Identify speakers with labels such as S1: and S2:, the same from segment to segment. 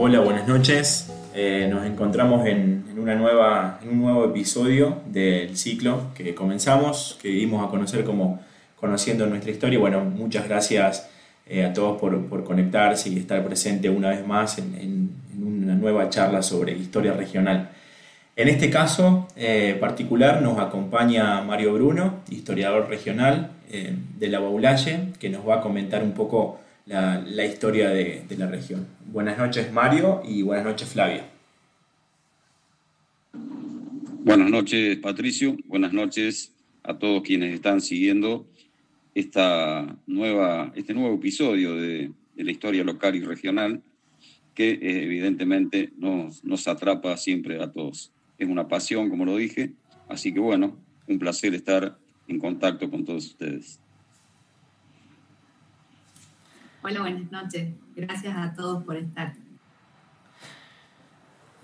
S1: Hola, buenas noches. Eh, nos encontramos en, una nueva, en un nuevo episodio del ciclo que comenzamos, que dimos a conocer como Conociendo nuestra historia. Bueno, muchas gracias eh, a todos por, conectarse y estar presente una vez más en, una nueva charla sobre historia regional. En este caso eh, particular nos acompaña Mario Bruno, historiador regional de la Baulalle, que nos va a comentar un poco la, historia de, la región. Buenas noches Mario y buenas noches Flavia.
S2: Buenas noches Patricio, buenas noches a todos quienes están siguiendo esta nueva, este nuevo episodio de, la historia local y regional que evidentemente nos, nos atrapa siempre a todos. Es una pasión, como lo dije, así que bueno, un placer estar en contacto con todos ustedes.
S3: Hola, buenas noches. Gracias a todos por estar.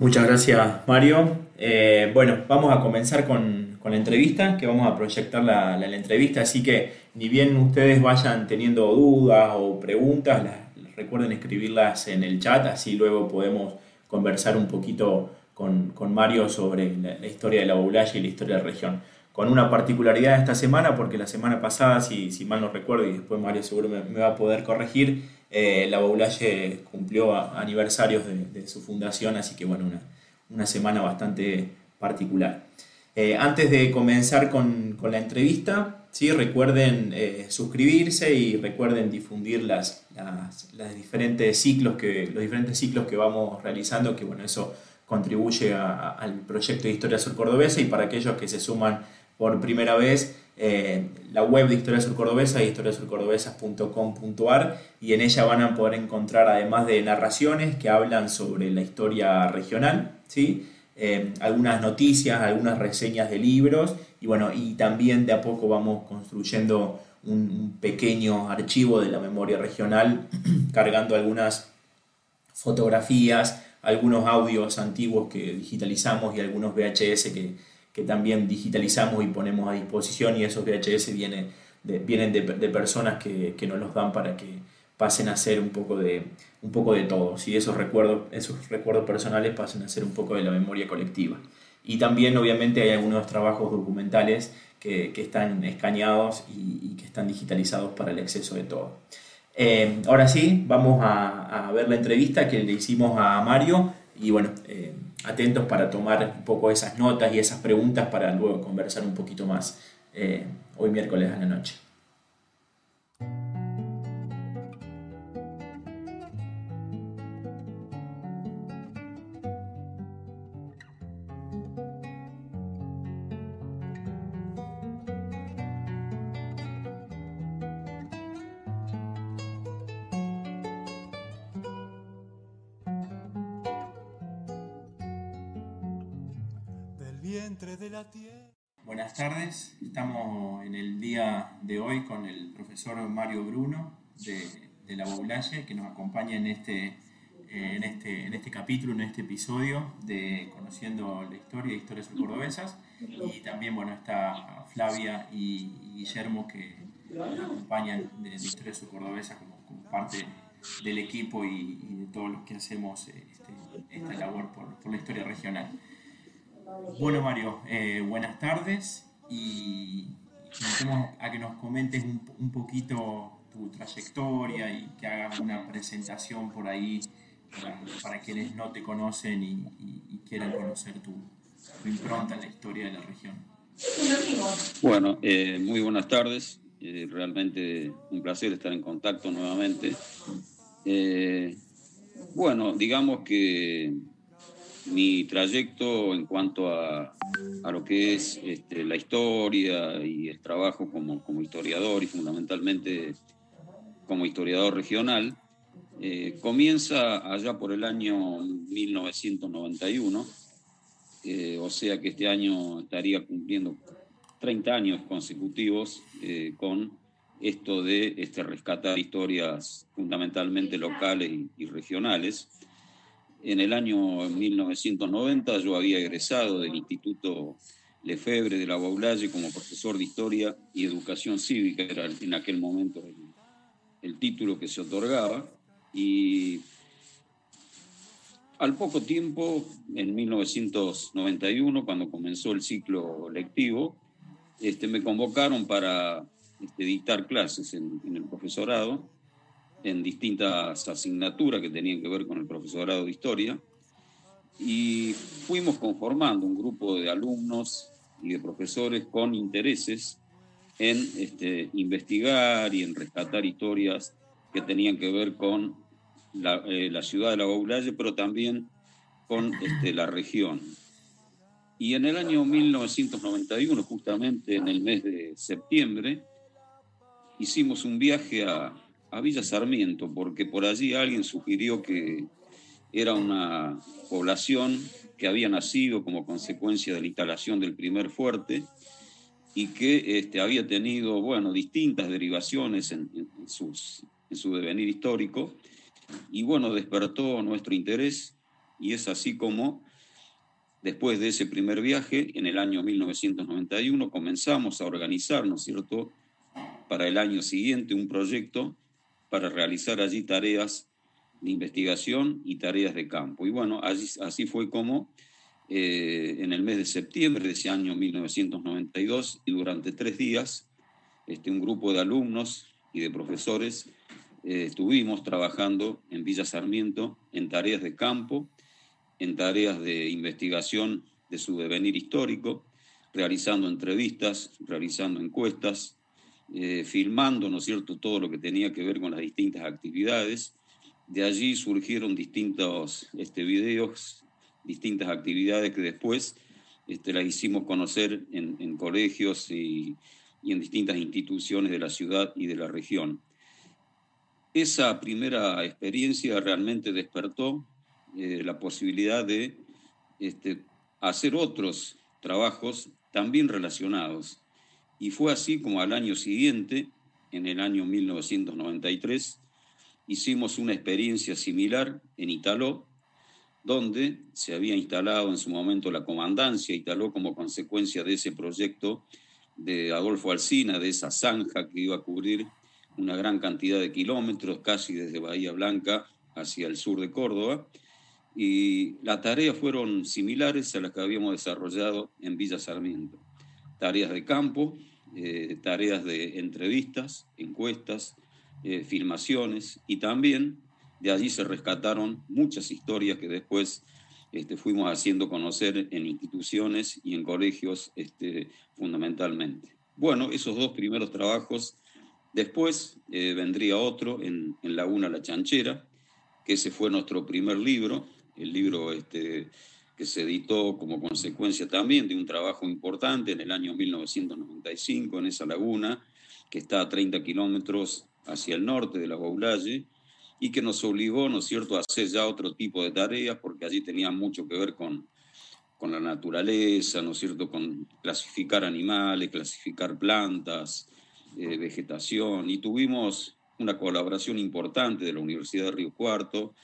S1: Muchas gracias, Mario. Eh, bueno, vamos a comenzar con, la entrevista, que vamos a proyectar la, entrevista, así que ni bien ustedes vayan teniendo dudas o preguntas, recuerden escribirlas en el chat, así luego podemos conversar un poquito con, Mario sobre la, historia de la Boulaye y la historia de la región con una particularidad esta semana, porque la semana pasada, si, si mal no recuerdo, y después Mario seguro me, va a poder corregir, eh, la Baulalle cumplió aniversarios de, su fundación, así que bueno, una, una semana bastante particular. Eh, antes de comenzar con, con, la entrevista, ¿sí? recuerden eh, suscribirse y recuerden difundir las, las, diferentes ciclos que, los diferentes ciclos que vamos realizando, que bueno, eso contribuye al proyecto de Historia Sur Cordobesa y para aquellos que se suman por primera vez eh, la web de Historia Sur Cordobesa, historiasurcordobesas.com.ar y en ella van a poder encontrar además de narraciones que hablan sobre la historia regional, ¿sí? Eh, algunas noticias, algunas reseñas de libros y bueno, y también de a poco vamos construyendo un, pequeño archivo de la memoria regional cargando algunas fotografías, algunos audios antiguos que digitalizamos y algunos VHS que, que también digitalizamos y ponemos a disposición y esos VHS vienen de, vienen de, personas que, que, nos los dan para que pasen a ser un poco de, un poco de todo, y esos recuerdos, esos recuerdos personales pasen a ser un poco de la memoria colectiva. Y también obviamente hay algunos trabajos documentales que, que están escaneados y, que están digitalizados para el acceso de todo. Eh, ahora sí, vamos a, a, ver la entrevista que le hicimos a Mario y bueno, eh, atentos para tomar un poco esas notas y esas preguntas para luego conversar un poquito más eh, hoy miércoles a la noche. Buenas tardes, estamos en el día de hoy con el profesor Mario Bruno de, la Boulaye que nos acompaña en este, eh, en, este, en este capítulo, en este episodio de Conociendo la Historia de Historias Cordobesas. Y también bueno, está Flavia y, Guillermo que nos acompañan de, de Historias Cordobesas como, parte del equipo y, de todos los que hacemos este, esta labor por la historia regional. Bueno, Mario, eh, buenas tardes y a que nos comentes un, poquito tu trayectoria y que hagas una presentación por ahí para, quienes no te conocen y, quieran conocer tu, impronta en la historia de la región.
S2: Bueno, eh, muy buenas tardes. Eh, realmente un placer estar en contacto nuevamente. bueno, digamos que mi trayecto en cuanto a, a lo que es este, la historia y el trabajo como, como, historiador y fundamentalmente como historiador regional, eh, comienza allá por el año 1991, eh, o sea que este año estaría cumpliendo 30 años consecutivos eh, con esto de este, rescatar historias fundamentalmente locales y, y regionales. En el año 1990 yo había egresado del Instituto Lefebvre de la Baulalle como profesor de Historia y Educación Cívica, era en aquel momento el, título que se otorgaba, y Al poco tiempo, en 1991, cuando comenzó el ciclo lectivo, este, me convocaron para este, dictar clases en, en, el profesorado, en distintas asignaturas que tenían que ver con el profesorado de historia, y fuimos conformando un grupo de alumnos y de profesores con intereses en este, investigar y en rescatar historias que tenían que ver con la, eh, la ciudad de La Gaulaye, pero también con este, la región. Y en el año 1991, justamente en el mes de septiembre, hicimos un viaje a, a Villa Sarmiento, porque por allí alguien sugirió que era una población que había nacido como consecuencia de la instalación del primer fuerte y que este, había tenido, bueno, distintas derivaciones en, en, sus, en su devenir histórico. Y bueno, despertó nuestro interés y es así como después de ese primer viaje, en el año 1991, comenzamos a organizarnos, ¿cierto?, para el año siguiente un proyecto para realizar allí tareas de investigación y tareas de campo. Y bueno, así fue como eh, en el mes de septiembre de ese año 1992 y durante tres días, este, un grupo de alumnos y de profesores eh, estuvimos trabajando en Villa Sarmiento en tareas de campo, en tareas de investigación de su devenir histórico, realizando entrevistas, realizando encuestas, eh, filmando, ¿no es cierto?, todo lo que tenía que ver con las distintas actividades. De allí surgieron distintos este, videos distintas actividades que después este, las hicimos conocer en, en colegios y, y, en distintas instituciones de la ciudad y de la región. Esa primera experiencia realmente despertó eh, la posibilidad de este, hacer otros trabajos también relacionados. Y fue así como al año siguiente, en el año 1993, hicimos una experiencia similar en Italó, donde se había instalado en su momento la comandancia, instaló como consecuencia de ese proyecto de Adolfo Alsina, de esa zanja que iba a cubrir una gran cantidad de kilómetros, casi desde Bahía Blanca hacia el sur de Córdoba. Y las tareas fueron similares a las que habíamos desarrollado en Villa Sarmiento. Tareas de campo, eh, tareas de entrevistas, encuestas, eh, filmaciones y también de allí se rescataron muchas historias que después este, fuimos haciendo conocer en instituciones y en colegios este, fundamentalmente. Bueno, esos dos primeros trabajos, después eh, vendría otro en, Laguna La Chanchera, que ese fue nuestro primer libro, el libro este, que se editó como consecuencia también de un trabajo importante en el año 1995 en esa laguna, que está a 30 kilómetros hacia el norte de la Baulalle, y que nos obligó, ¿no es cierto?, a hacer ya otro tipo de tareas, porque allí tenía mucho que ver con, con la naturaleza, ¿no es cierto?, con clasificar animales, clasificar plantas, eh, vegetación, y tuvimos una colaboración importante de la Universidad de Río Cuarto,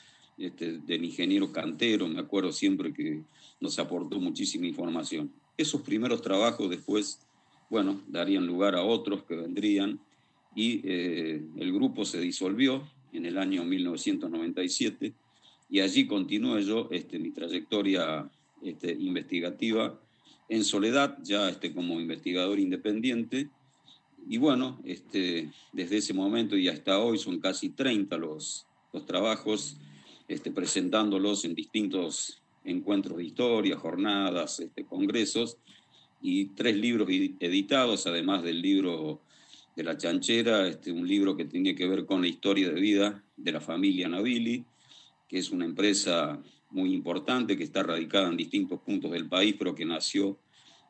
S2: este, del ingeniero Cantero, me acuerdo siempre que nos aportó muchísima información. Esos primeros trabajos después, bueno, darían lugar a otros que vendrían y eh, el grupo se disolvió, en el año 1997 y allí continué yo este, mi trayectoria este, investigativa en soledad, ya este, como investigador independiente. Y bueno, este, desde ese momento y hasta hoy son casi 30 los, los trabajos, este, presentándolos en distintos encuentros de historia, jornadas, este, congresos, y tres libros editados, además del libro de la chanchera, este, un libro que tiene que ver con la historia de vida de la familia Navili, que es una empresa muy importante que está radicada en distintos puntos del país, pero que nació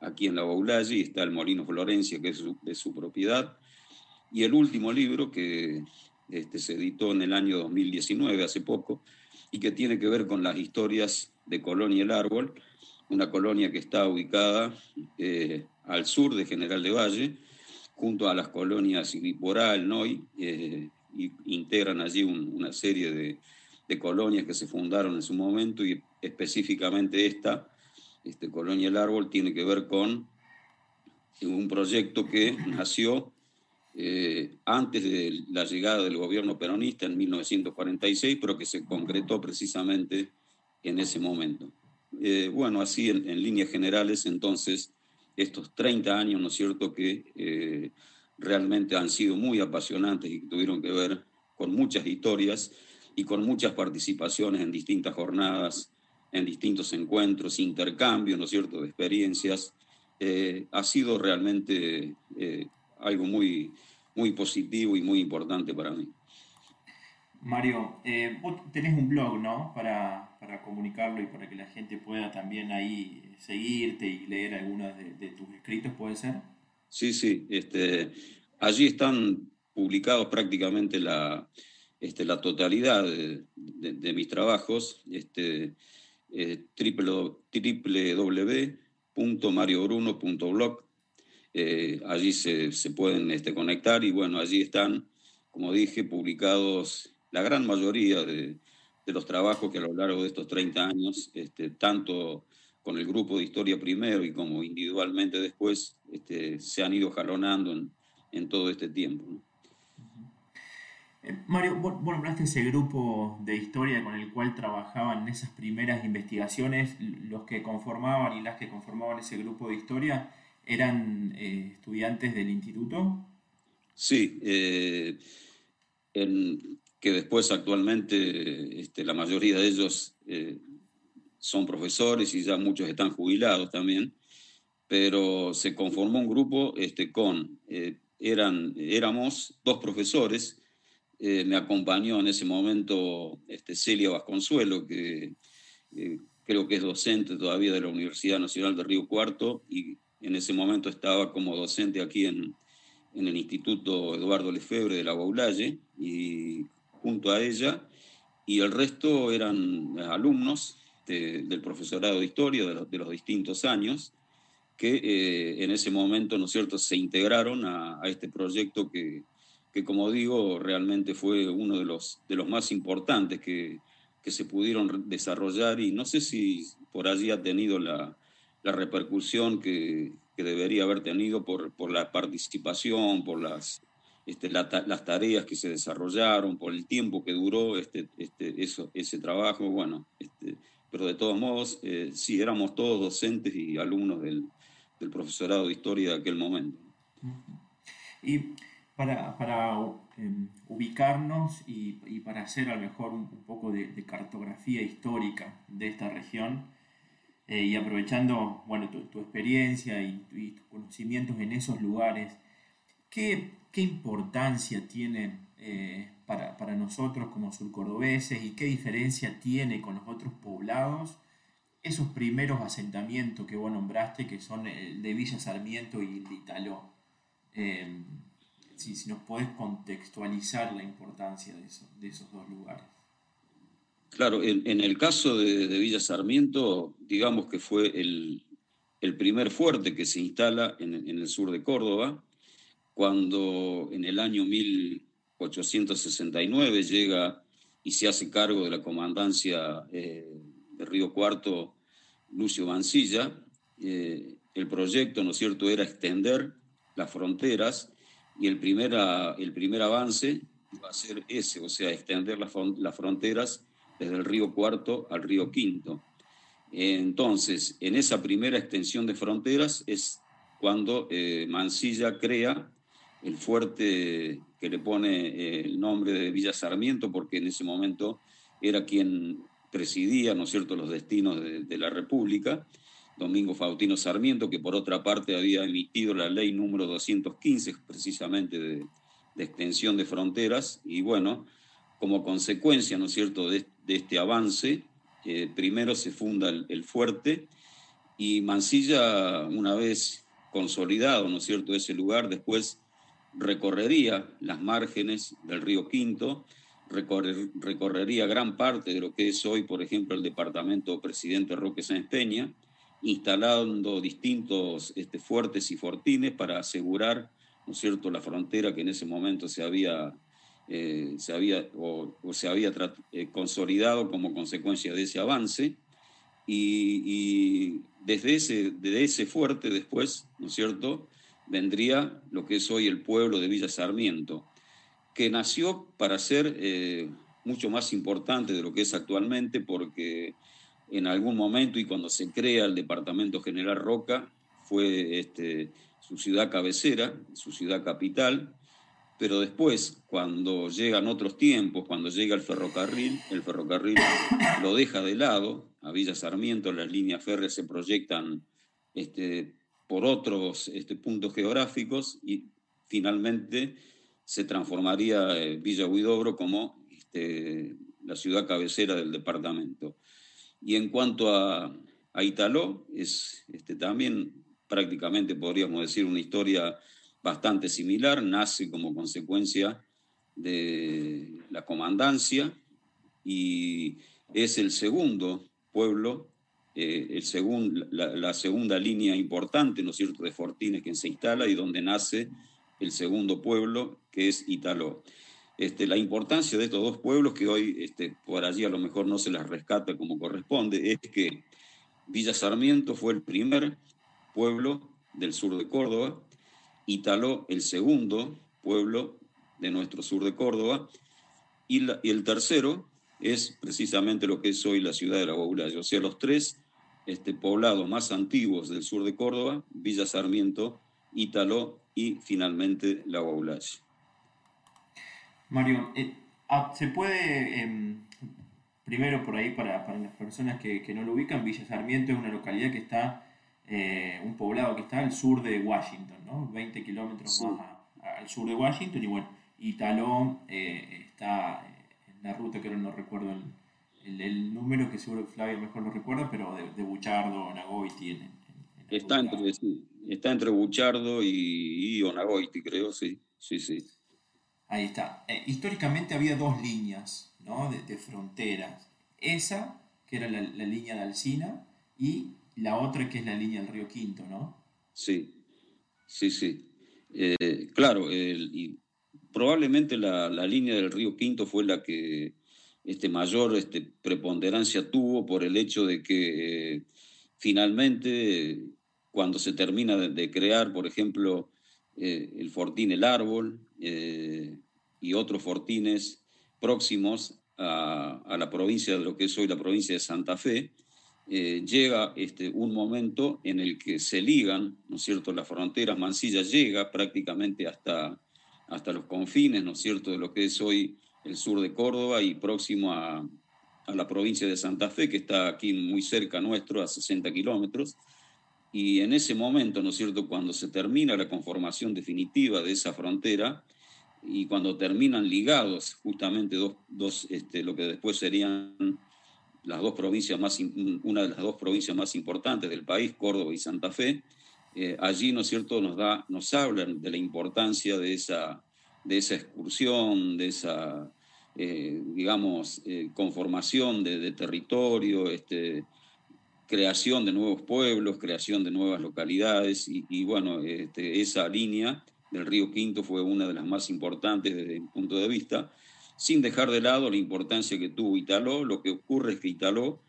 S2: aquí en la Baulalle y está el Molino Florencia, que es de su propiedad. Y el último libro que este, se editó en el año 2019, hace poco, y que tiene que ver con las historias de Colonia El Árbol, una colonia que está ubicada eh, al sur de General de Valle, junto a las colonias Iliporal, Noy, eh, y integran allí un, una serie de, de, colonias que se fundaron en su momento y específicamente esta, este, Colonia El Árbol, tiene que ver con un proyecto que nació eh, antes de la llegada del gobierno peronista en 1946, pero que se concretó precisamente en ese momento. Eh, bueno, así en, líneas generales, entonces, estos 30 años, ¿no es cierto?, que eh, realmente han sido muy apasionantes y que tuvieron que ver con muchas historias y con muchas participaciones en distintas jornadas, en distintos encuentros, intercambios, ¿no es cierto?, de experiencias. Eh, ha sido realmente algo muy, muy positivo y muy importante para mí.
S1: Mario, eh, vos tenés un blog, ¿no? Para, comunicarlo y para que la gente pueda también ahí seguirte y leer algunos de, tus escritos, ¿puede ser?
S2: Sí, sí. Este, allí están publicados prácticamente la, este, la totalidad de, mis trabajos. Este, eh, www.mariobruno.blog. Eh, allí se, se pueden este, conectar y bueno, allí están, como dije, publicados la gran mayoría de, los trabajos que a lo largo de estos 30 años, este, tanto con el grupo de historia primero y como individualmente después, este, se han ido jalonando en, todo este tiempo.
S1: Eh, Mario, vos, nombraste ese grupo de historia con el cual trabajaban en esas primeras investigaciones. Los que conformaban y las que conformaban ese grupo de historia eran eh, estudiantes del instituto.
S2: Sí, eh, que después actualmente este, la mayoría de ellos eh, son profesores y ya muchos están jubilados también, pero se conformó un grupo este, con, eran, éramos dos profesores, me acompañó en ese momento este, Celia Vasconsuelo, que creo que es docente todavía de la Universidad Nacional de Río Cuarto y en ese momento estaba como docente aquí en, en el Instituto Eduardo Lefebvre de la Baulalle y junto a ella, y el resto eran alumnos del profesorado de historia de los, distintos años, que eh, en ese momento, ¿no es cierto?, se integraron a, este proyecto que, que, como digo, realmente fue uno de los, de los más importantes que, que se pudieron desarrollar y no sé si por allí ha tenido la, la repercusión que, que, debería haber tenido por, por la participación, por las este, las tareas que se desarrollaron, por el tiempo que duró este, este, eso, ese trabajo, bueno, este, pero de todos modos, eh, sí, éramos todos docentes y alumnos del, del, profesorado de historia de aquel momento.
S1: Y para, para em, ubicarnos y, y, para hacer a lo mejor un, poco de, cartografía histórica de esta región, eh, y aprovechando bueno, tu, tu experiencia y, y, tus conocimientos en esos lugares, ¿qué, qué importancia tiene eh, para, para, nosotros como surcordobeses y qué diferencia tiene con los otros poblados esos primeros asentamientos que vos nombraste, que son el de Villa Sarmiento y el de Italó. Eh, si, si, nos podés contextualizar la importancia de, eso, de esos dos lugares.
S2: Claro, en, el caso de, Villa Sarmiento, digamos que fue el, primer fuerte que se instala en, el sur de Córdoba, cuando en el año 1869 llega y se hace cargo de la comandancia eh, de Río Cuarto Lucio Mancilla, eh, el proyecto, ¿no es cierto?, era extender las fronteras y el el primer avance va a ser ese, o sea, extender las, las fronteras desde el río Cuarto al río Quinto. Entonces, en esa primera extensión de fronteras es cuando eh, Mancilla crea el fuerte que le pone eh, el nombre de Villa Sarmiento, porque en ese momento era quien presidía, ¿no es cierto?, los destinos de, la República, Domingo Faustino Sarmiento, que por otra parte había emitido la ley número 215, precisamente de, extensión de fronteras, y bueno, como consecuencia, ¿no es cierto?, de, este avance, primero se funda el, fuerte, y Mansilla, una vez consolidado, ¿no es cierto?, ese lugar, después recorrería las márgenes del río Quinto, recorrería gran parte de lo que es hoy, por ejemplo, el departamento Presidente Roque Sáenz Peña, instalando distintos este, fuertes y fortines para asegurar, ¿no es cierto?, la frontera que en ese momento se había, eh, se había, o, se había eh, consolidado como consecuencia de ese avance. Y, desde, ese, desde ese fuerte después, ¿no es cierto?, vendría lo que es hoy el pueblo de Villa Sarmiento, que nació para ser eh, mucho más importante de lo que es actualmente, porque en algún momento y cuando se crea el Departamento General Roca, fue este, su ciudad cabecera, su ciudad capital, pero después, cuando llegan otros tiempos, cuando llega el ferrocarril, el ferrocarril lo deja de lado, a Villa Sarmiento las líneas férreas se proyectan este, por otros este, puntos geográficos y finalmente se transformaría eh, Villa Huidobro como este, la ciudad cabecera del departamento. Y en cuanto a, a Italó, es este, también prácticamente podríamos decir una historia bastante similar, nace como consecuencia de la comandancia y es el segundo pueblo, eh, el la, segunda línea importante, ¿no es cierto?, de Fortines que se instala y donde nace el segundo pueblo, que es Italó. Este, la importancia de estos dos pueblos, que hoy este, por allí a lo mejor no se las rescata como corresponde, es que Villa Sarmiento fue el primer pueblo del sur de Córdoba, Italó el segundo pueblo de nuestro sur de Córdoba, y, el tercero es precisamente lo que es hoy la ciudad de la Guaulaya. O sea, los tres este, poblados más antiguos del sur de Córdoba, Villa Sarmiento, Italó y finalmente la Guaulaya.
S1: Mario, eh, ah, ¿se puede, em, primero por ahí, para, las personas que, no lo ubican, Villa Sarmiento es una localidad que está, eh, un poblado que está al sur de Washington, ¿no? 20 kilómetros más al sur de Washington, y bueno, Italó eh, está en la ruta, que ahora no recuerdo el, número, que seguro que Flavia mejor lo recuerda, pero de, de Buchardo, Nagoiti. En,
S2: está, entre, está entre Buchardo y, y Onagoiti, creo, sí, sí, sí.
S1: Ahí está. Eh, históricamente había dos líneas ¿no? de, fronteras. Esa, que era la, línea de Alcina, y la otra, que es la línea del río Quinto, ¿no?
S2: Sí, sí, sí. Eh, claro, y probablemente la, línea del río Quinto fue la que este, mayor este, preponderancia tuvo por el hecho de que eh, finalmente, cuando se termina de crear, por ejemplo, eh, el fortín El Árbol y otros fortines próximos a, la provincia de lo que es hoy la provincia de Santa Fe, eh, llega este, un momento en el que se ligan, ¿no es cierto?, las fronteras, Mansilla llega prácticamente hasta, hasta los confines, ¿no es cierto?, de lo que es hoy el sur de Córdoba y próximo a, a la provincia de Santa Fe, que está aquí muy cerca nuestro, a 60 kilómetros. Y en ese momento, ¿no es cierto?, cuando se termina la conformación definitiva de esa frontera y cuando terminan ligados justamente dos, dos este, lo que después serían las dos provincias más, una de las dos provincias más importantes del país, Córdoba y Santa Fe, eh, allí, ¿no es cierto?, nos, da, nos hablan de la importancia de esa, de esa excursión, de esa, eh, digamos, eh, conformación de, de territorio, este, creación de nuevos pueblos, creación de nuevas localidades y, bueno, este, esa línea del río Quinto fue una de las más importantes desde mi punto de vista, sin dejar de lado la importancia que tuvo Italó. Lo que ocurre es que Italó,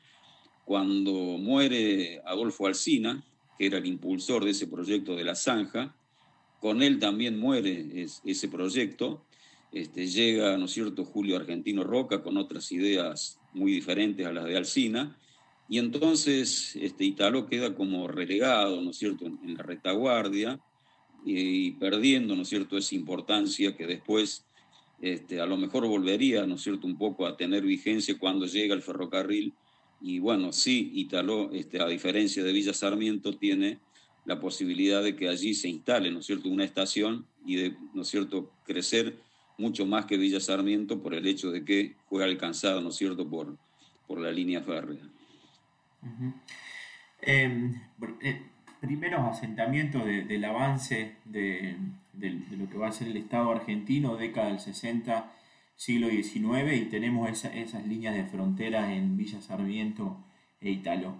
S2: cuando muere Adolfo Alsina, que era el impulsor de ese proyecto de la zanja, con él también muere ese proyecto. Este, llega, ¿no cierto?, Julio Argentino Roca con otras ideas muy diferentes a las de Alsina, y entonces este, Italo queda como relegado, ¿no cierto?, en, la retaguardia y, perdiendo, ¿no cierto?, esa importancia que después este, a lo mejor volvería, ¿no es cierto?, un poco a tener vigencia cuando llega el ferrocarril. Y bueno, sí, Italo, este, a diferencia de Villa Sarmiento, tiene la posibilidad de que allí se instale, ¿no es cierto?, una estación y de, ¿no cierto?, crecer mucho más que Villa Sarmiento por el hecho de que fue alcanzado, ¿no es cierto?, por, por la línea férrea.
S1: Em, eh, primeros asentamientos del avance de, lo que va a ser el Estado argentino, década del 60, siglo XIX, y tenemos esas líneas de frontera en Villa Sarmiento e Italo.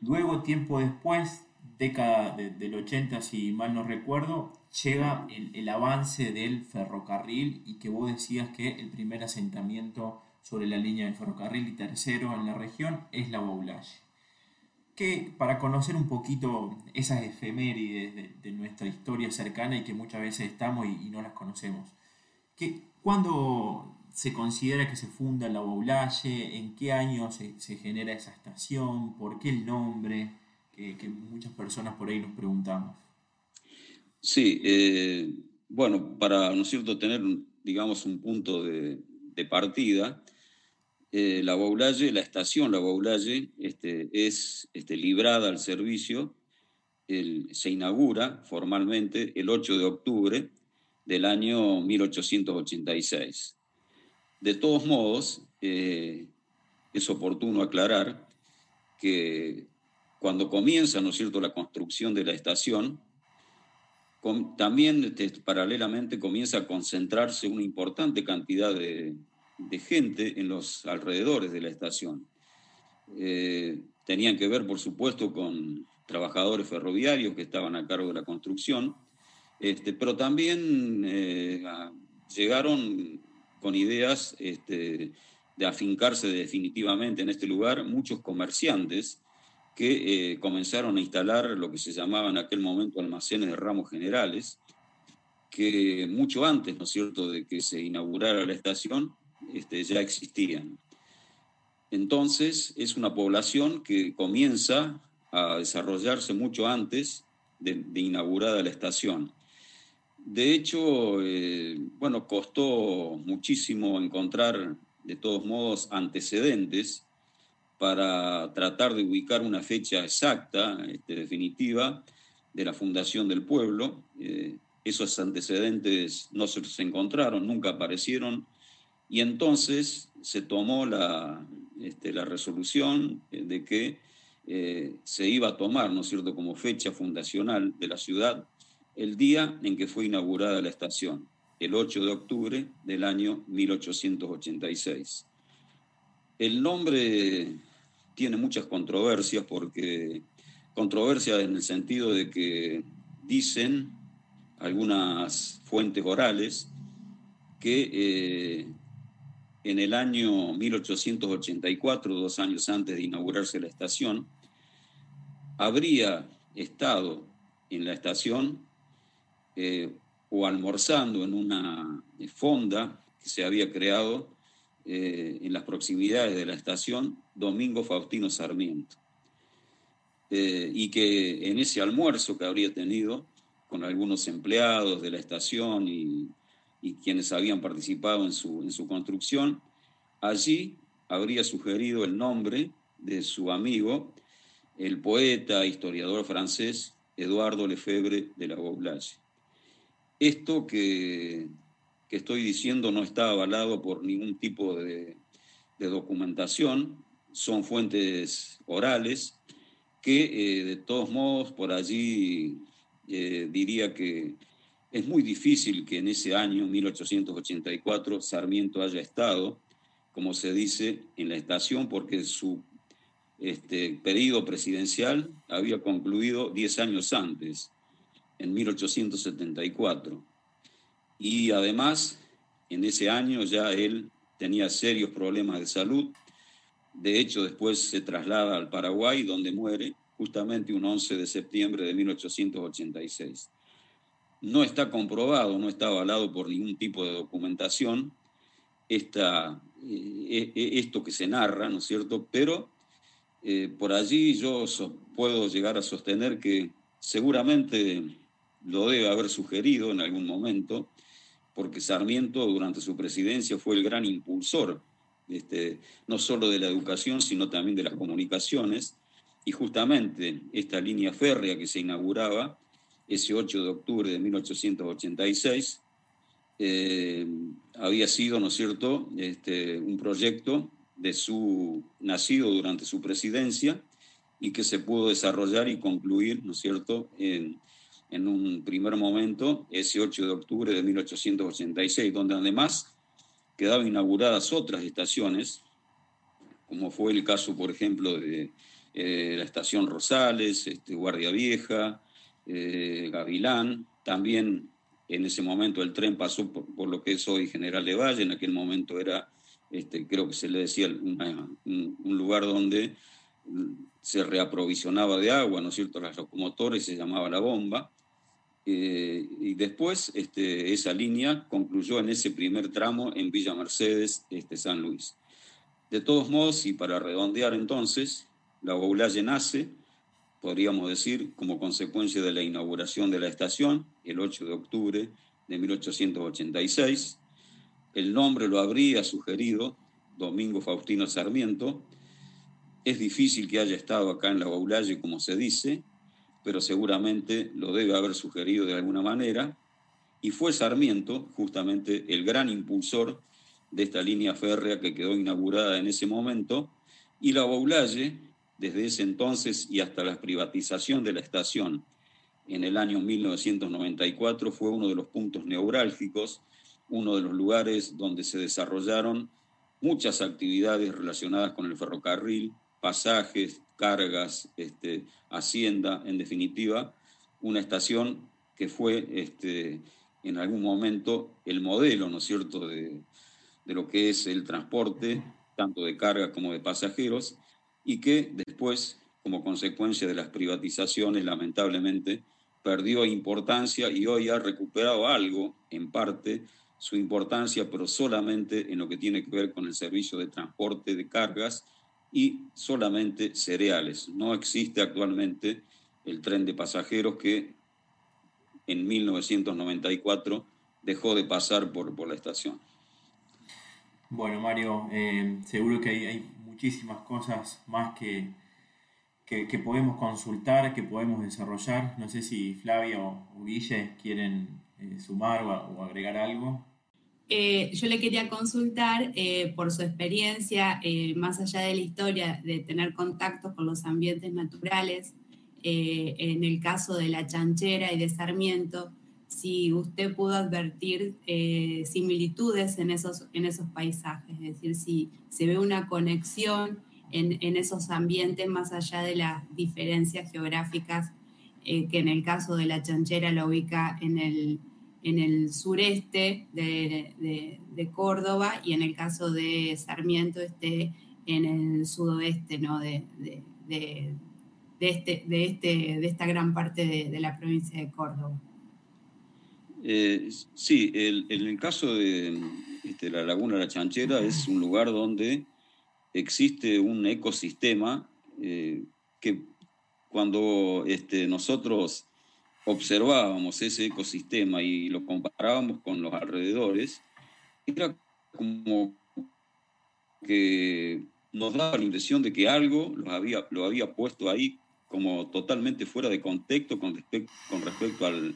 S1: Luego, tiempo después, década del 80, si mal no recuerdo, llega el, avance del ferrocarril y que vos decías que el primer asentamiento sobre la línea del ferrocarril y tercero en la región es la Baulalle que para conocer un poquito esas efemérides de, nuestra historia cercana y que muchas veces estamos y, no las conocemos. Que, ¿Cuándo se considera que se funda la Baulalle? ¿En qué año se, genera esa estación? ¿Por qué el nombre? Que, muchas personas por ahí nos preguntamos.
S2: Sí, eh, bueno, para, ¿no es tener, digamos, un punto de, partida, eh, la Baulalle, la estación La Baulalle, este, es este, librada al servicio, se inaugura formalmente el 8 de octubre del año 1886. De todos modos, eh, es oportuno aclarar que cuando comienza, ¿no es cierto?, la construcción de la estación, también este, paralelamente comienza a concentrarse una importante cantidad de, gente en los alrededores de la estación. Eh, tenían que ver, por supuesto, con trabajadores ferroviarios que estaban a cargo de la construcción, este, pero también eh, llegaron con ideas este, de afincarse definitivamente en este lugar muchos comerciantes que eh, comenzaron a instalar lo que se llamaba en aquel momento almacenes de ramos generales, que mucho antes, ¿no es cierto?, de que se inaugurara la estación, este, ya existían. Entonces, es una población que comienza a desarrollarse mucho antes de, inaugurada la estación. De hecho, eh, bueno, costó muchísimo encontrar, de todos modos, antecedentes para tratar de ubicar una fecha exacta, este, definitiva, de la fundación del pueblo. Eh, esos antecedentes no se encontraron, nunca aparecieron, y entonces se tomó la, este, la resolución de que eh, se iba a tomar, ¿no es cierto?, como fecha fundacional de la ciudad el día en que fue inaugurada la estación, el 8 de octubre del año 1886. El nombre tiene muchas controversias porque controversias en el sentido de que dicen algunas fuentes orales que eh, en el año 1884, dos años antes de inaugurarse la estación, habría estado en la estación eh, o almorzando en una fonda que se había creado eh, en las proximidades de la estación Domingo Faustino Sarmiento. Eh, y que en ese almuerzo que habría tenido con algunos empleados de la estación y, quienes habían participado en su, en su construcción, allí habría sugerido el nombre de su amigo, el poeta, historiador francés Eduardo Lefebvre de la Beaublache. Esto que que estoy diciendo no está avalado por ningún tipo de, documentación, son fuentes orales que eh, de todos modos por allí eh, diría que es muy difícil que en ese año, 1884, Sarmiento haya estado, como se dice, en la estación porque su este, periodo presidencial había concluido 10 años antes, en 1874 y además en ese año ya él tenía serios problemas de salud. De hecho, después se traslada al Paraguay, donde muere justamente un 11 de septiembre de 1886. No está comprobado, no está avalado por ningún tipo de documentación esta, eh, eh, esto que se narra, ¿no es cierto? Pero eh, por allí yo puedo llegar a sostener que seguramente lo debe haber sugerido en algún momento porque Sarmiento durante su presidencia fue el gran impulsor, este, no solo de la educación, sino también de las comunicaciones, y justamente esta línea férrea que se inauguraba ese 8 de octubre de 1886, eh, había sido, ¿no es cierto?, este, un proyecto de su, nacido durante su presidencia y que se pudo desarrollar y concluir, ¿no es cierto?, en, en un primer momento, ese 8 de octubre de 1886, donde además quedaban inauguradas otras estaciones, como fue el caso, por ejemplo, de eh, la estación Rosales, este, Guardia Vieja, eh, Gavilán, también en ese momento el tren pasó por, lo que es hoy General de Valle, en aquel momento era, este, creo que se le decía, un, lugar donde se reaprovisionaba de agua, ¿no es cierto?, las locomotores se llamaba la bomba, Eh, y después este, esa línea concluyó en ese primer tramo en Villa Mercedes, este, San Luis. De todos modos, y para redondear entonces, la Boulaye nace, podríamos decir, como consecuencia de la inauguración de la estación, el 8 de octubre de 1886. El nombre lo habría sugerido Domingo Faustino Sarmiento. Es difícil que haya estado acá en la Boulaye, como se dice, pero seguramente lo debe haber sugerido de alguna manera. Y fue Sarmiento justamente el gran impulsor de esta línea férrea que quedó inaugurada en ese momento. Y la Boulaye, desde ese entonces y hasta la privatización de la estación en el año 1994, fue uno de los puntos neurálgicos, uno de los lugares donde se desarrollaron muchas actividades relacionadas con el ferrocarril, pasajes, cargas, este, hacienda, en definitiva, una estación que fue este, en algún momento el modelo, ¿no es cierto?, de, de lo que es el transporte, tanto de carga como de pasajeros, y que después, como consecuencia de las privatizaciones, lamentablemente, perdió importancia y hoy ha recuperado algo, en parte, su importancia, pero solamente en lo que tiene que ver con el servicio de transporte de cargas y solamente cereales. No existe actualmente el tren de pasajeros que en 1994 dejó de pasar por, por la estación.
S1: Bueno, Mario, eh, seguro que hay, muchísimas cosas más que, que, podemos consultar, que podemos desarrollar. No sé si Flavia o, Guille quieren eh, sumar o, agregar algo.
S3: Eh, yo le quería consultar por su experiencia, más allá de la historia, de tener contactos con los ambientes naturales, en el caso de la chanchera y de Sarmiento, si usted pudo advertir eh, similitudes en esos, en esos paisajes, es decir, si se ve una conexión en, esos ambientes más allá de las diferencias geográficas eh, que en el caso de la chanchera la ubica en el, en el sureste de, Córdoba y en el caso de Sarmiento esté en el sudoeste ¿no? de, de, este, de, este, de esta gran parte de la provincia de Córdoba.
S2: Eh, sí, en el caso de este, la Laguna La Chanchera es un lugar donde existe un ecosistema eh, que cuando este, nosotros observábamos ese ecosistema y lo comparábamos con los alrededores, era como que nos daba la impresión de que algo lo había, lo había puesto ahí como totalmente fuera de contexto con, con respecto al,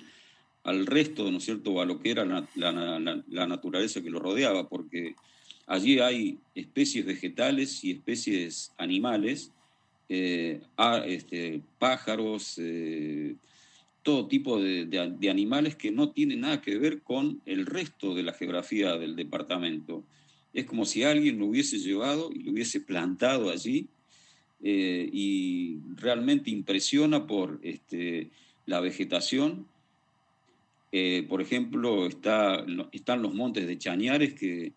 S2: al resto, ¿no es cierto?, a lo que era la, naturaleza que lo rodeaba, porque allí hay especies vegetales y especies animales, eh, este, pájaros, eh, todo tipo de, animales que no tienen nada que ver con el resto de la geografía del departamento. Es como si alguien lo hubiese llevado y lo hubiese plantado allí eh, y realmente impresiona por este, la vegetación por ejemplo, está, están los montes de Chañares, que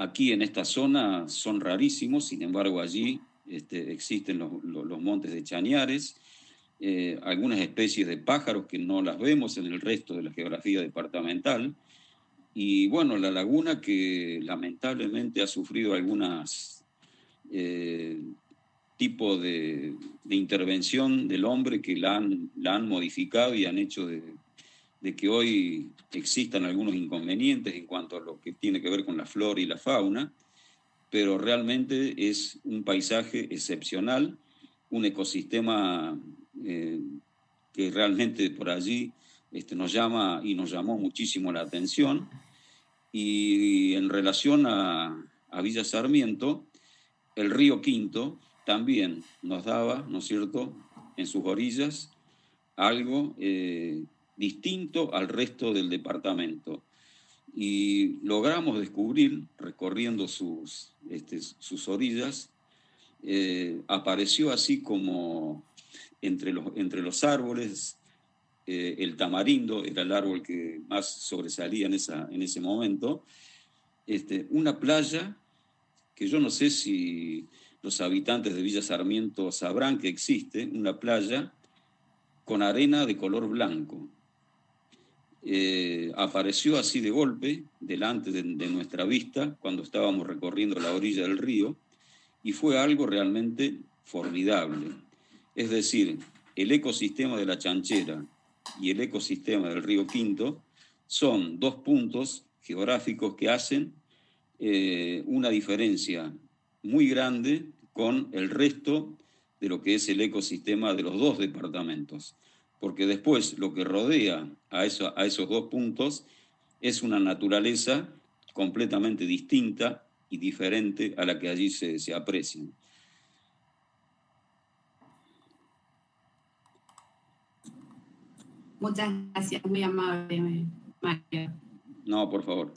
S2: aquí en esta zona son rarísimos, sin embargo allí este, existen los, montes de Chañares, eh, algunas especies de pájaros que no las vemos en el resto de la geografía departamental, y bueno, la laguna que lamentablemente ha sufrido algunas eh, tipos de, intervención del hombre que la han, la han modificado y han hecho de, de que hoy existan algunos inconvenientes en cuanto a lo que tiene que ver con la flora y la fauna, pero realmente es un paisaje excepcional, un ecosistema eh, que realmente por allí este, nos llama y nos llamó muchísimo la atención. Y en relación a, Villa Sarmiento, el río Quinto también nos daba, ¿no es cierto?, en sus orillas algo eh, distinto al resto del departamento. Y logramos descubrir, recorriendo sus, este, sus orillas, eh, apareció así como entre los, entre los árboles, eh, el tamarindo era el árbol que más sobresalía en, esa, en ese momento, este, una playa que yo no sé si los habitantes de Villa Sarmiento sabrán que existe, una playa con arena de color blanco eh, apareció así de golpe delante de, nuestra vista cuando estábamos recorriendo la orilla del río y fue algo realmente formidable. Es decir, el ecosistema de la chanchera y el ecosistema del río Quinto son dos puntos geográficos que hacen eh, una diferencia muy grande con el resto de lo que es el ecosistema de los dos departamentos porque después lo que rodea a, eso, a esos dos puntos es una naturaleza completamente distinta y diferente a la que allí se, se aprecia.
S3: Muchas gracias, muy amable, Mario.
S2: No, por favor.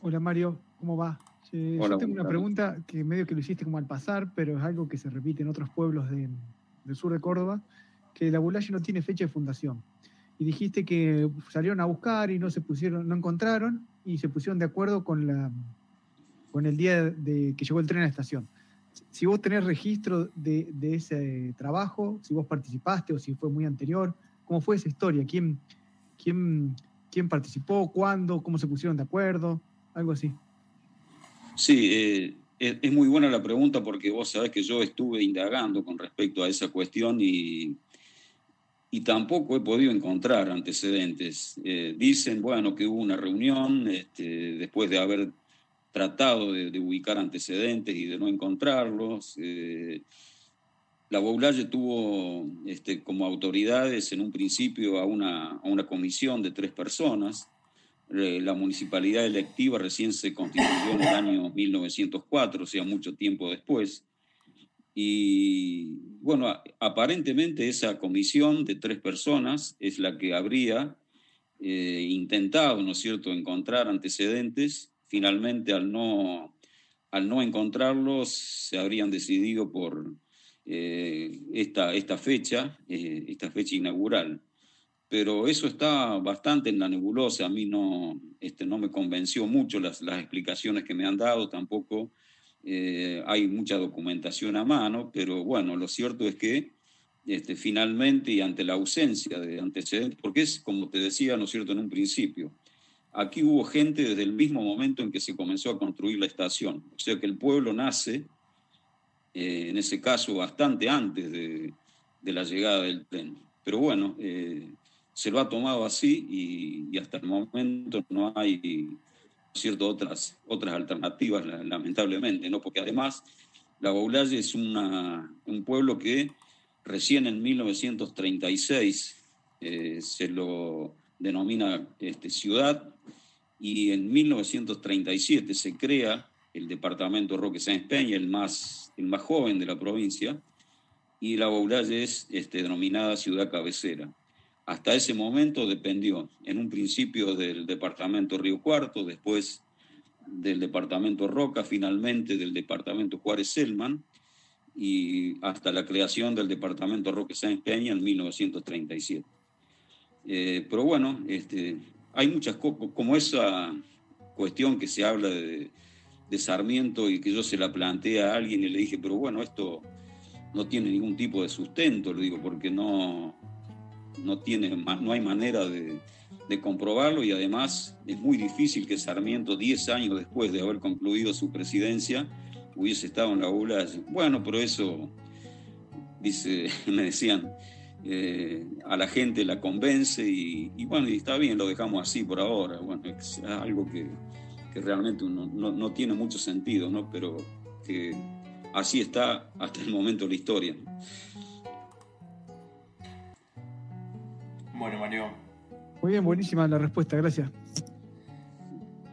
S4: Hola, Mario, ¿cómo va? Yo tengo una pregunta que medio que lo hiciste como al pasar, pero es algo que se repite en otros pueblos del sur de Córdoba que la Bulaye no tiene fecha de fundación. Y dijiste que salieron a buscar y no se pusieron, no encontraron y se pusieron de acuerdo con, la, con el día de que llegó el tren a la estación. Si vos tenés registro de, ese trabajo, si vos participaste o si fue muy anterior, ¿cómo fue esa historia? ¿Quién, quién, quién participó? ¿Cuándo? ¿Cómo se pusieron de acuerdo? Algo así.
S2: Sí, eh, es, muy buena la pregunta porque vos sabés que yo estuve indagando con respecto a esa cuestión y y tampoco he podido encontrar antecedentes. Eh, dicen, bueno, que hubo una reunión este, después de haber tratado de, ubicar antecedentes y de no encontrarlos. Eh, la Boulaye tuvo este, como autoridades en un principio a una, a una comisión de tres personas. Eh, la municipalidad electiva recién se constituyó en el año 1904, o sea, mucho tiempo después. Y bueno, aparentemente esa comisión de tres personas es la que habría eh, intentado, ¿no cierto?, encontrar antecedentes. Finalmente, al no, al no encontrarlos, se habrían decidido por eh, esta, esta fecha, eh, esta fecha inaugural. Pero eso está bastante en la nebulosa. A mí no, este, no me convenció mucho las, las explicaciones que me han dado, tampoco eh, hay mucha documentación a mano, pero bueno, lo cierto es que este, finalmente y ante la ausencia de antecedentes, porque es como te decía, ¿no es cierto?, en un principio, aquí hubo gente desde el mismo momento en que se comenzó a construir la estación, o sea que el pueblo nace, eh, en ese caso, bastante antes de, la llegada del tren. Pero bueno, eh, se lo ha tomado así y, y hasta el momento no hay cierto? Otras, otras alternativas, lamentablemente, ¿no? Porque además la Baulalle es una, un pueblo que recién en 1936 eh, se lo denomina este, ciudad y en 1937 se crea el departamento Roque Sáenz Peña, el más, el más joven de la provincia, y la Baulalle es este, denominada ciudad cabecera. Hasta ese momento dependió en un principio del departamento Río Cuarto, después del departamento Roca, finalmente del departamento Juárez Selman y hasta la creación del departamento Roque Sáenz Peña en 1937. Eh, pero bueno, este, hay muchas cosas, como esa cuestión que se habla de, de Sarmiento y que yo se la planteé a alguien y le dije, pero bueno, esto no tiene ningún tipo de sustento, lo digo, porque no, no, tiene, no hay manera de, comprobarlo y además es muy difícil que Sarmiento, 10 años después de haber concluido su presidencia, hubiese estado en la ULA. Bueno, pero eso, dice, me decían, eh, a la gente la convence y, bueno, y está bien, lo dejamos así por ahora. Bueno, es algo que, realmente no, no, tiene mucho sentido, ¿no? Pero que así está hasta el momento de la historia.
S1: Bueno, Mario.
S4: Muy bien, buenísima la respuesta, gracias.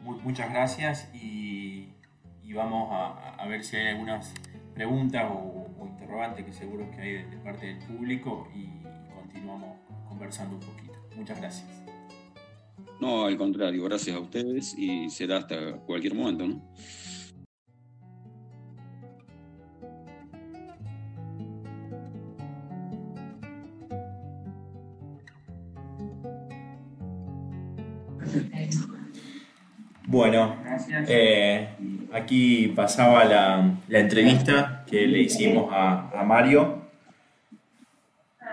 S1: muchas gracias y, vamos a, ver si hay algunas preguntas o, interrogantes que seguro que hay de, parte del público y continuamos conversando un poquito. Muchas gracias.
S2: No, al contrario, gracias a ustedes y será hasta cualquier momento, ¿no?
S1: Bueno, eh, aquí pasaba la, entrevista que le hicimos a, Mario.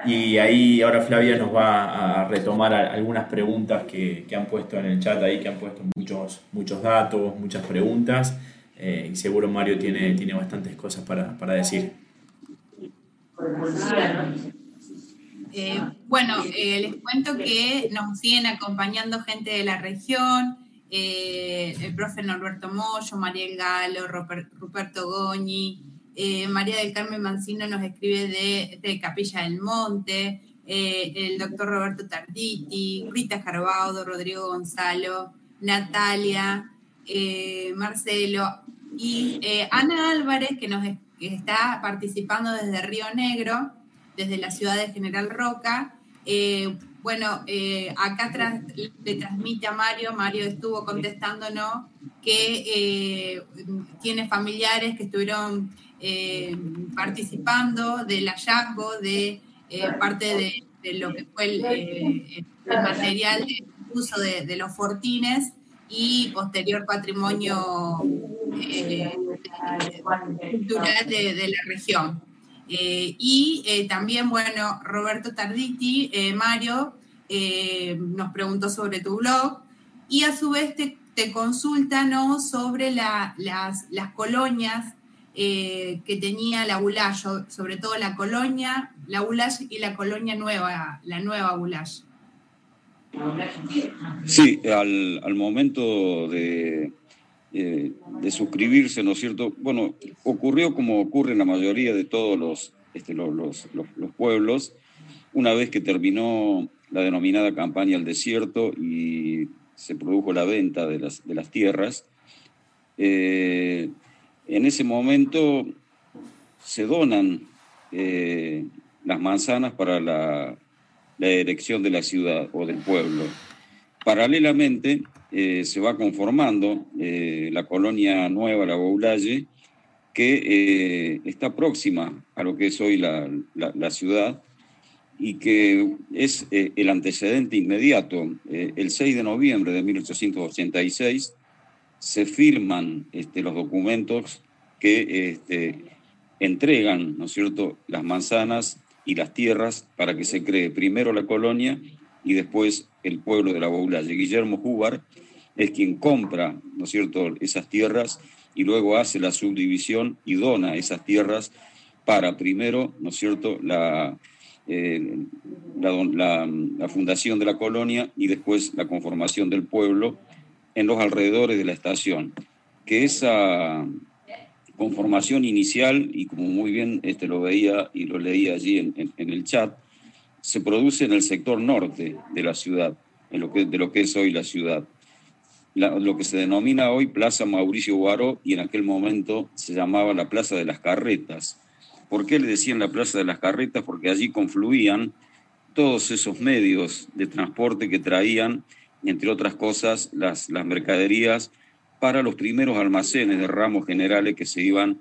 S1: Y ahí ahora Flavia nos va a retomar algunas preguntas que, han puesto en el chat ahí, que han puesto muchos, muchos datos, muchas preguntas. Eh, y seguro Mario tiene, tiene bastantes cosas para, para decir.
S3: Eh, bueno, eh, les cuento que nos siguen acompañando gente de la región, el profe Norberto Moyo, Mariel Galo, Ruperto Goñi, María del Carmen Mancino nos escribe de, Capilla del Monte, el doctor Roberto Tarditi, Rita Carbaudo, Rodrigo Gonzalo, Natalia, Marcelo, y eh, Ana Álvarez, que nos está participando desde Río Negro, desde la ciudad de General Roca. Eh, bueno, eh, acá le transmite a Mario, Mario estuvo contestándonos que tiene familiares que estuvieron participando del hallazgo de parte de, lo que fue el, material de uso de los fortines y posterior patrimonio eh, cultural de, la región. Eh, y eh, también, bueno, Roberto Tarditi, Mario, nos preguntó sobre tu blog y a su vez te, te consultan sobre las, colonias que tenía la Bulash, sobre todo la colonia, la Bulash y la colonia nueva, la nueva Bulash.
S2: Sí, al momento de, eh, de suscribirse, ¿no es cierto? Bueno, ocurrió como ocurre en la mayoría de todos los, este, los, los, los, pueblos, una vez que terminó la denominada campaña al desierto y se produjo la venta de las, de las tierras, eh, en ese momento se donan eh, las manzanas para la, la erección de la ciudad o del pueblo. Paralelamente, eh, se va conformando eh, la colonia nueva, la Boulaye, que eh, está próxima a lo que es hoy la, la, ciudad y que es el antecedente inmediato. el 6 de noviembre de 1886 se firman este, los documentos que este, entregan, ¿no es cierto?, las manzanas y las tierras para que se cree primero la colonia y después el pueblo de la Boulaye. Guillermo Hubar es quien compra, ¿no cierto?, esas tierras y luego hace la subdivisión y dona esas tierras para primero, ¿no cierto?, la, eh, la, la, fundación de la colonia y después la conformación del pueblo en los alrededores de la estación. Que esa conformación inicial, y como muy bien este, lo veía y lo leía allí en el chat, se produce en el sector norte de la ciudad, de lo que es hoy la ciudad. lo que se denomina hoy Plaza Mauricio Guaró y en aquel momento se llamaba la Plaza de las Carretas. ¿Por qué le decían la Plaza de las Carretas? Porque allí confluían todos esos medios de transporte que traían, entre otras cosas, las, las mercaderías para los primeros almacenes de ramos generales que se iban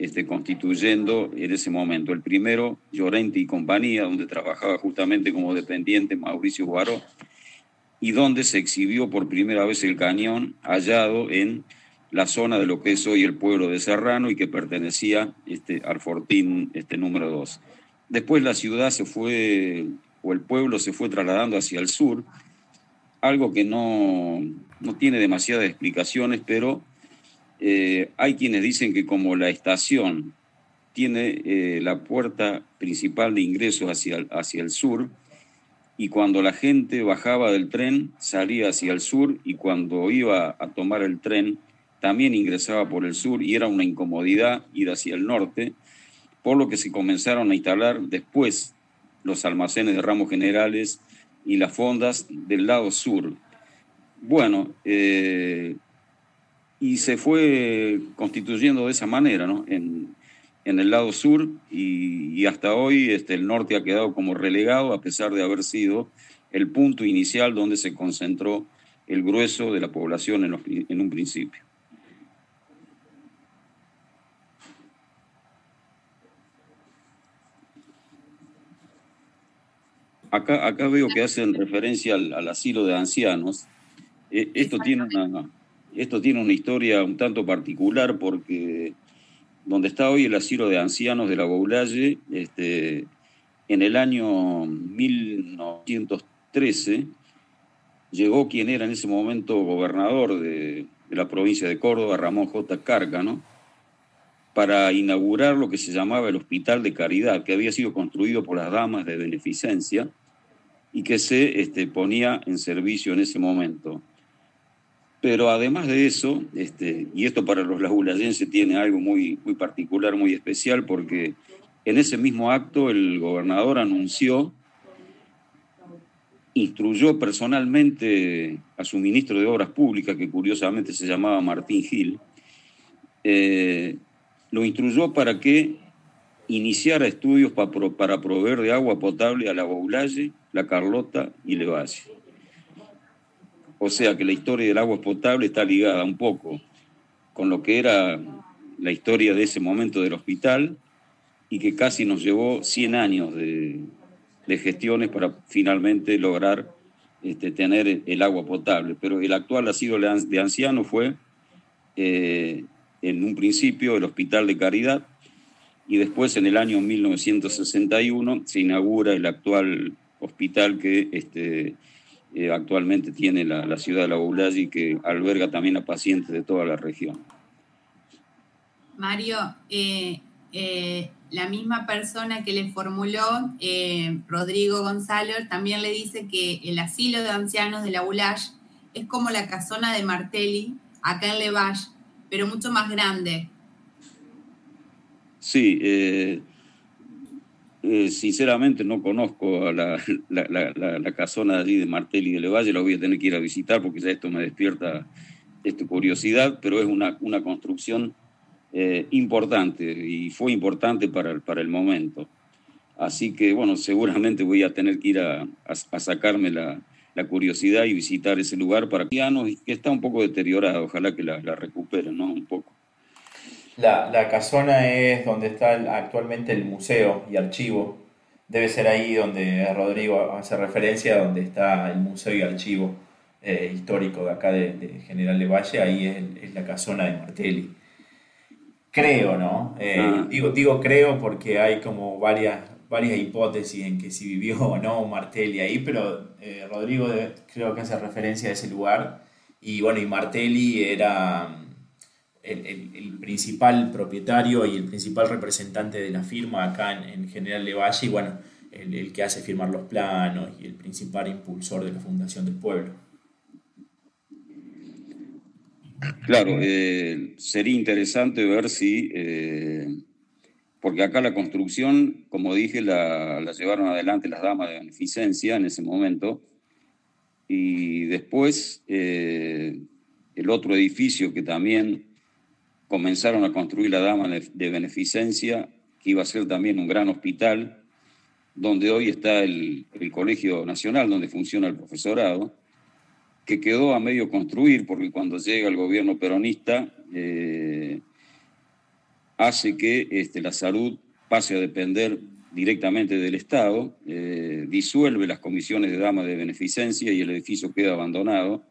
S2: este, constituyendo en ese momento. El primero, Llorente y compañía, donde trabajaba justamente como dependiente Mauricio Guaró, y donde se exhibió por primera vez el cañón hallado en la zona de lo que es hoy el pueblo de Serrano y que pertenecía este, al Fortín este, número 2. Después la ciudad se fue, o el pueblo se fue trasladando hacia el sur, algo que no, no tiene demasiadas explicaciones, pero eh, hay quienes dicen que como la estación tiene eh, la puerta principal de ingreso hacia, hacia el sur, y cuando la gente bajaba del tren salía hacia el sur y cuando iba a tomar el tren también ingresaba por el sur y era una incomodidad ir hacia el norte, por lo que se comenzaron a instalar después los almacenes de ramos generales y las fondas del lado sur. Bueno, eh, y se fue constituyendo de esa manera, ¿no? En, en el lado sur y, hasta hoy este, el norte ha quedado como relegado a pesar de haber sido el punto inicial donde se concentró el grueso de la población en, un principio. Acá, acá veo que hacen referencia al, asilo de ancianos. Eh, esto tiene una, esto tiene una historia un tanto particular porque donde está hoy el asilo de ancianos de la Boulaye, este, en el año 1913 llegó quien era en ese momento gobernador de, la provincia de Córdoba, Ramón J. Cárcano, para inaugurar lo que se llamaba el Hospital de Caridad, que había sido construido por las damas de beneficencia y que se este, ponía en servicio en ese momento. Pero además de eso, este, y esto para los lagulayenses tiene algo muy, muy particular, muy especial, porque en ese mismo acto el gobernador anunció, instruyó personalmente a su ministro de Obras Públicas, que curiosamente se llamaba Martín Gil, eh, lo instruyó para que iniciara estudios para, proveer de agua potable a la Boulaye, la Carlota y Levalle. O sea que la historia del agua potable está ligada un poco con lo que era la historia de ese momento del hospital y que casi nos llevó 100 años de, gestiones para finalmente lograr este, tener el agua potable. Pero el actual asilo de anciano fue eh, en un principio el Hospital de Caridad y después en el año 1961 se inaugura el actual hospital que este, eh, actualmente tiene la, ciudad de La y que alberga también a pacientes de toda la región.
S3: Mario, eh, eh, la misma persona que le formuló, Rodrigo Gonzalo, también le dice que el asilo de ancianos de La Boulaye es como la casona de Martelli, acá en Levalle, pero mucho más grande.
S2: Sí, eh, sinceramente no conozco a la, la, casona allí de Martelli de Levalle, la voy a tener que ir a visitar porque ya esto me despierta esta curiosidad, pero es una, una construcción eh, importante y fue importante para el, para el momento. Así que, bueno, seguramente voy a tener que ir a, a, sacarme la, curiosidad y visitar ese lugar para que está un poco deteriorado, ojalá que la, recuperen, ¿no? Un poco.
S1: La, casona es donde está actualmente el museo y archivo. Debe ser ahí donde Rodrigo hace referencia, donde está el museo y archivo eh, histórico de acá de, General de Valle. Ahí es, la casona de Martelli. Creo, ¿no? Eh, ah. digo, digo creo porque hay como varias, varias hipótesis en que si vivió o no Martelli ahí, pero eh, Rodrigo creo que hace referencia a ese lugar. Y bueno, y Martelli era el, principal propietario y el principal representante de la firma acá en, General de Valle y bueno, el, que hace firmar los planos y el principal impulsor de la Fundación del Pueblo.
S2: Claro, eh, sería interesante ver si, eh, porque acá la construcción, como dije, la, llevaron adelante las damas de beneficencia en ese momento, y después eh, el otro edificio que también comenzaron a construir la Dama de Beneficencia, que iba a ser también un gran hospital, donde hoy está el, Colegio Nacional, donde funciona el profesorado, que quedó a medio construir, porque cuando llega el gobierno peronista, eh, hace que este, la salud pase a depender directamente del Estado, eh, disuelve las comisiones de damas de beneficencia y el edificio queda abandonado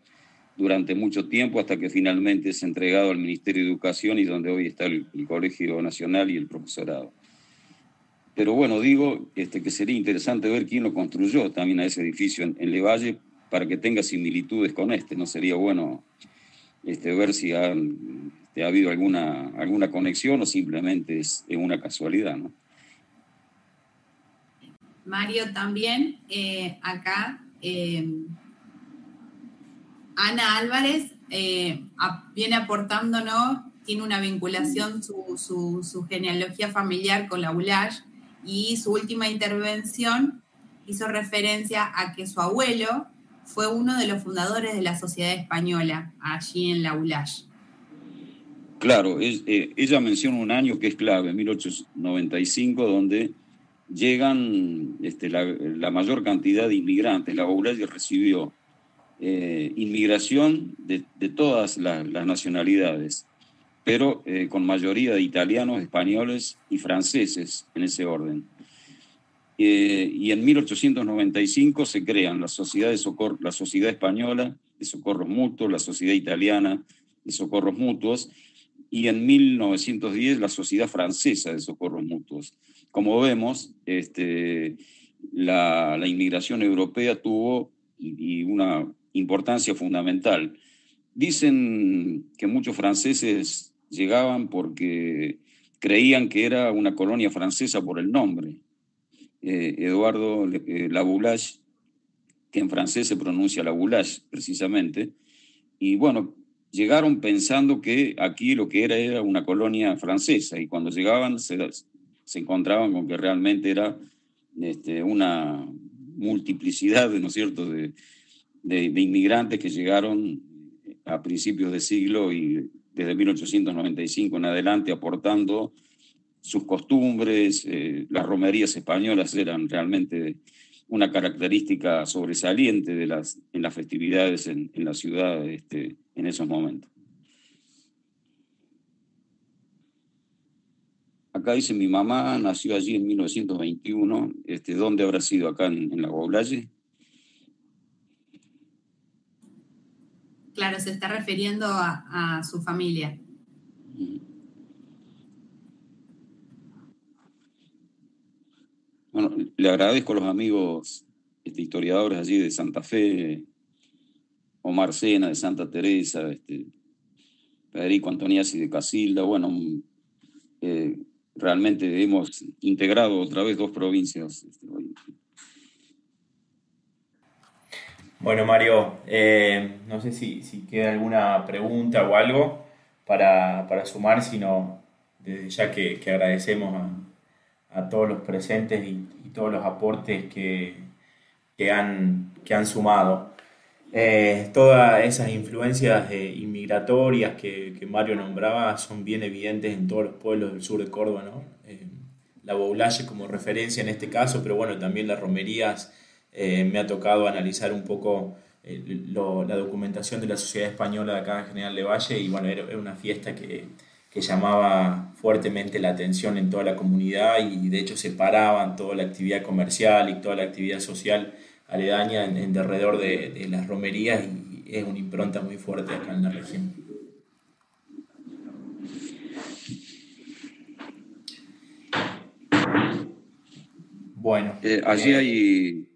S2: durante mucho tiempo hasta que finalmente es entregado al Ministerio de Educación y donde hoy está el, Colegio Nacional y el profesorado. Pero bueno, digo este, que sería interesante ver quién lo construyó también a ese edificio en, Levalle para que tenga similitudes con este. No sería bueno este, ver si este, ha habido alguna, alguna conexión o simplemente es, una casualidad. ¿no?
S3: Mario, también eh, acá eh, Ana Álvarez eh, viene aportándonos, tiene una vinculación, su, genealogía familiar con la ULASH y su última intervención hizo referencia a que su abuelo fue uno de los fundadores de la Sociedad Española allí en la ULASH.
S2: Claro, eh, ella menciona un año que es clave, 1895, donde llegan este, la, mayor cantidad de inmigrantes. La ULASH recibió eh, inmigración de, todas las nacionalidades, pero eh, con mayoría de italianos, españoles y franceses en ese orden. Eh, y en 1895 se crean la Sociedad, de Socorro, la Sociedad Española de Socorros Mutuos, la Sociedad Italiana de Socorros Mutuos, y en 1910 la Sociedad Francesa de Socorros Mutuos. como vemos, este, la, inmigración europea tuvo y, una importancia fundamental. Dicen que muchos franceses llegaban porque creían que era una colonia francesa por el nombre. Eh, Eduardo eh, Laboulaye, que en francés se pronuncia Laboulaye precisamente, y bueno, llegaron pensando que aquí lo que era era una colonia francesa y cuando llegaban se, encontraban con que realmente era este, una multiplicidad, ¿no es cierto?, de, de, inmigrantes que llegaron a principios de siglo y desde 1895 en adelante aportando sus costumbres, eh, las romerías españolas eran realmente una característica sobresaliente de las, en las festividades en, en la ciudad este, en esos momentos. Acá dice, mi mamá nació allí en 1921. Este, ¿Dónde habrá sido? ¿Acá en, la Guablaye?
S3: Claro, se está refiriendo a, su familia.
S2: Bueno, le agradezco a los amigos este, historiadores allí de Santa Fe, Omar Sena de Santa Teresa, este, Federico Antoniazzi de Casilda, bueno, eh, realmente hemos integrado otra vez dos provincias. Este,
S1: bueno, Mario, eh, no sé si, queda alguna pregunta o algo para, sumar, sino desde ya que, agradecemos a, todos los presentes y, todos los aportes que, han, que han sumado. Eh, todas esas influencias eh, inmigratorias que, Mario nombraba son bien evidentes en todos los pueblos del sur de Córdoba, ¿no? Eh, la Boulaye como referencia en este caso, pero bueno, también las romerías. Me ha tocado analizar un poco la documentación de la sociedad española de acá en General de Valle y bueno, era, una fiesta que, que, llamaba fuertemente la atención en toda la comunidad y de hecho separaban toda la actividad comercial y toda la actividad social aledaña en, alrededor de, las romerías y es una impronta muy fuerte acá en la región.
S2: Bueno. Eh, allí eh, hay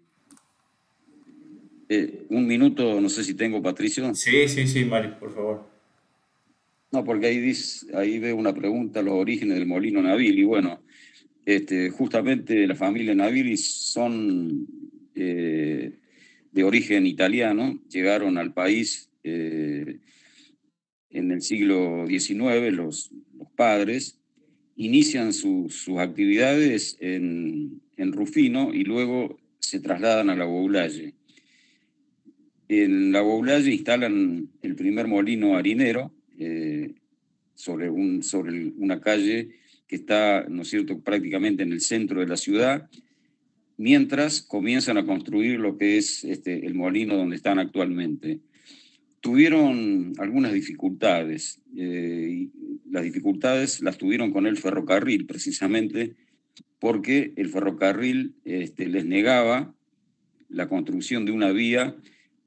S2: eh, un minuto, no sé si tengo, Patricio.
S1: Sí, sí, sí, Mario, por favor.
S2: No, porque ahí, dice, ahí veo una pregunta, los orígenes del molino Navili. Bueno, este, justamente la familia Navili son eh, de origen italiano, llegaron al país eh, en el siglo XIX, los, padres, inician sus actividades en, Rufino y luego se trasladan a la Boulaye. En la Boulaye instalan el primer molino harinero eh, sobre, un, sobre una calle que está, ¿no es prácticamente en el centro de la ciudad mientras comienzan a construir lo que es este, el molino donde están actualmente. Tuvieron algunas dificultades. Eh, las dificultades las tuvieron con el ferrocarril, precisamente porque el ferrocarril este, les negaba la construcción de una vía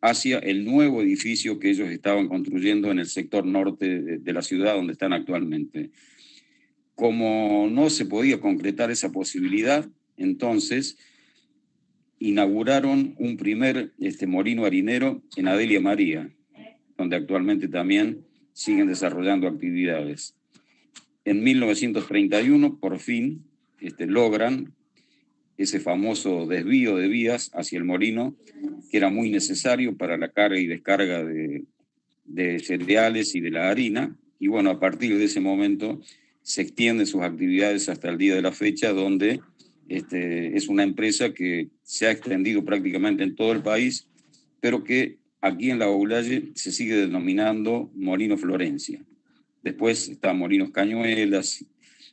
S2: hacia el nuevo edificio que ellos estaban construyendo en el sector norte de la ciudad donde están actualmente. Como no se podía concretar esa posibilidad, entonces inauguraron un primer este, molino harinero en Adelia María, donde actualmente también siguen desarrollando actividades. En 1931, por fin, este, logran ese famoso desvío de vías hacia el molino, que era muy necesario para la carga y descarga de, de cereales y de la harina. Y bueno, a partir de ese momento se extienden sus actividades hasta el día de la fecha, donde este, es una empresa que se ha extendido prácticamente en todo el país, pero que aquí en la Oulaye se sigue denominando Molino Florencia. Después está Molinos Cañuelas,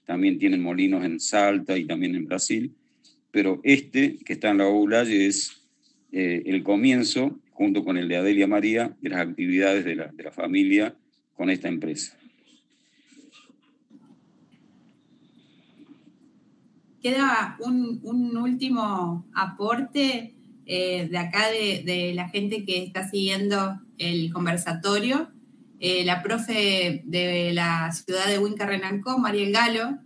S2: también tienen molinos en Salta y también en Brasil, pero este que está en la Oulaye es eh, el comienzo, junto con el de Adelia María, de las actividades de la, de la familia con esta empresa.
S3: queda un, último aporte eh, de acá de, la gente que está siguiendo el conversatorio. Eh, la profe de la ciudad de Huinca Renancó, Mariel Galo,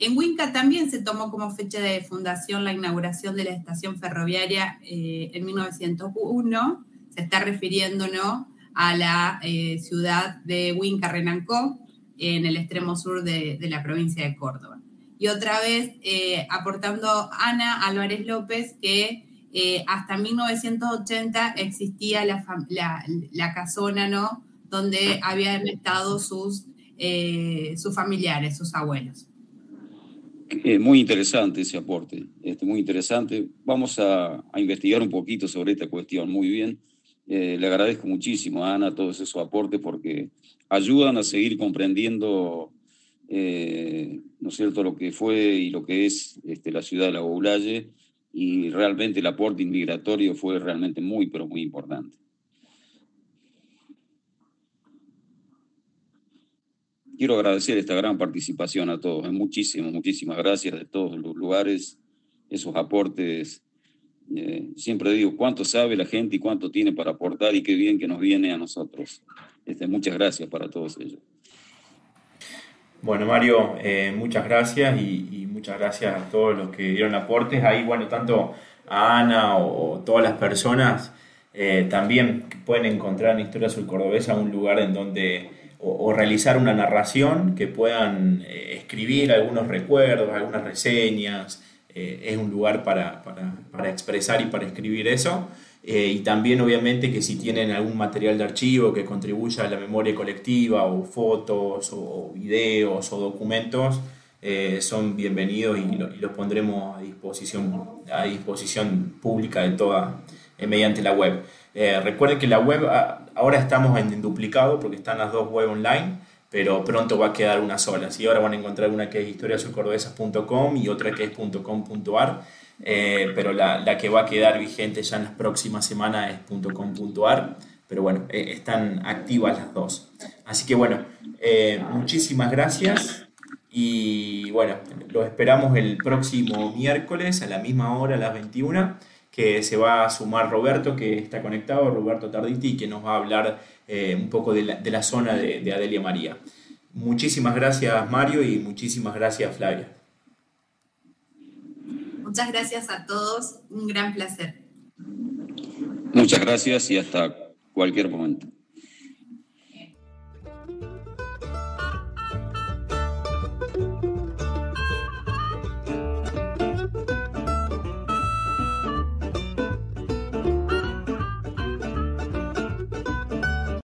S3: En Huinca también se tomó como fecha de fundación la inauguración de la estación ferroviaria eh, en 1901. Se está refiriendo a la eh, ciudad de Huinca Renancó, en el extremo sur de, la provincia de Córdoba. Y otra vez eh, aportando Ana Álvarez López que hasta 1980 existía la, la casona, ¿no? Donde habían estado sus, sus familiares, sus abuelos.
S2: Eh, muy interesante ese aporte, este, muy interesante. Vamos a, investigar un poquito sobre esta cuestión, muy bien. Eh, le agradezco muchísimo a Ana todos esos aportes porque ayudan a seguir comprendiendo, eh, ¿no es cierto?, lo que fue y lo que es este, la ciudad de La Goulaye y realmente el aporte inmigratorio fue realmente muy, pero muy importante. Quiero agradecer esta gran participación a todos. Muchísimas, muchísimas gracias de todos los lugares, esos aportes. Eh, siempre digo cuánto sabe la gente y cuánto tiene para aportar y qué bien que nos viene a nosotros. Este, muchas gracias para todos ellos.
S1: Bueno, Mario, eh, muchas gracias y, muchas gracias a todos los que dieron aportes. Ahí, bueno, tanto a Ana o, todas las personas eh, también pueden encontrar en Historia Sur Cordobesa un lugar en donde o, realizar una narración que puedan eh, escribir algunos recuerdos, algunas reseñas. Eh, es un lugar para, expresar y para escribir eso. Eh, y también obviamente que si tienen algún material de archivo que contribuya a la memoria colectiva o fotos o, videos o documentos, son bienvenidos y, los pondremos a disposición, a disposición pública de toda, mediante la web. recuerden que la web ah, Ahora estamos en duplicado porque están las dos web online, pero pronto va a quedar una sola. Así ahora van a encontrar una que es historiasocordobesas.com y otra que es .com.ar, eh, pero la, que va a quedar vigente ya en las próximas semanas es .com.ar. Pero bueno, eh, están activas las dos. Así que bueno, eh, muchísimas gracias. Y bueno, lo esperamos el próximo miércoles a la misma hora, las 21 que se va a sumar Roberto, que está conectado, Roberto Tarditi, que nos va a hablar eh, un poco de la, zona de, de, Adelia María. Muchísimas gracias Mario y muchísimas gracias Flavia.
S3: Muchas gracias a todos, un gran placer.
S2: Muchas gracias y hasta cualquier momento.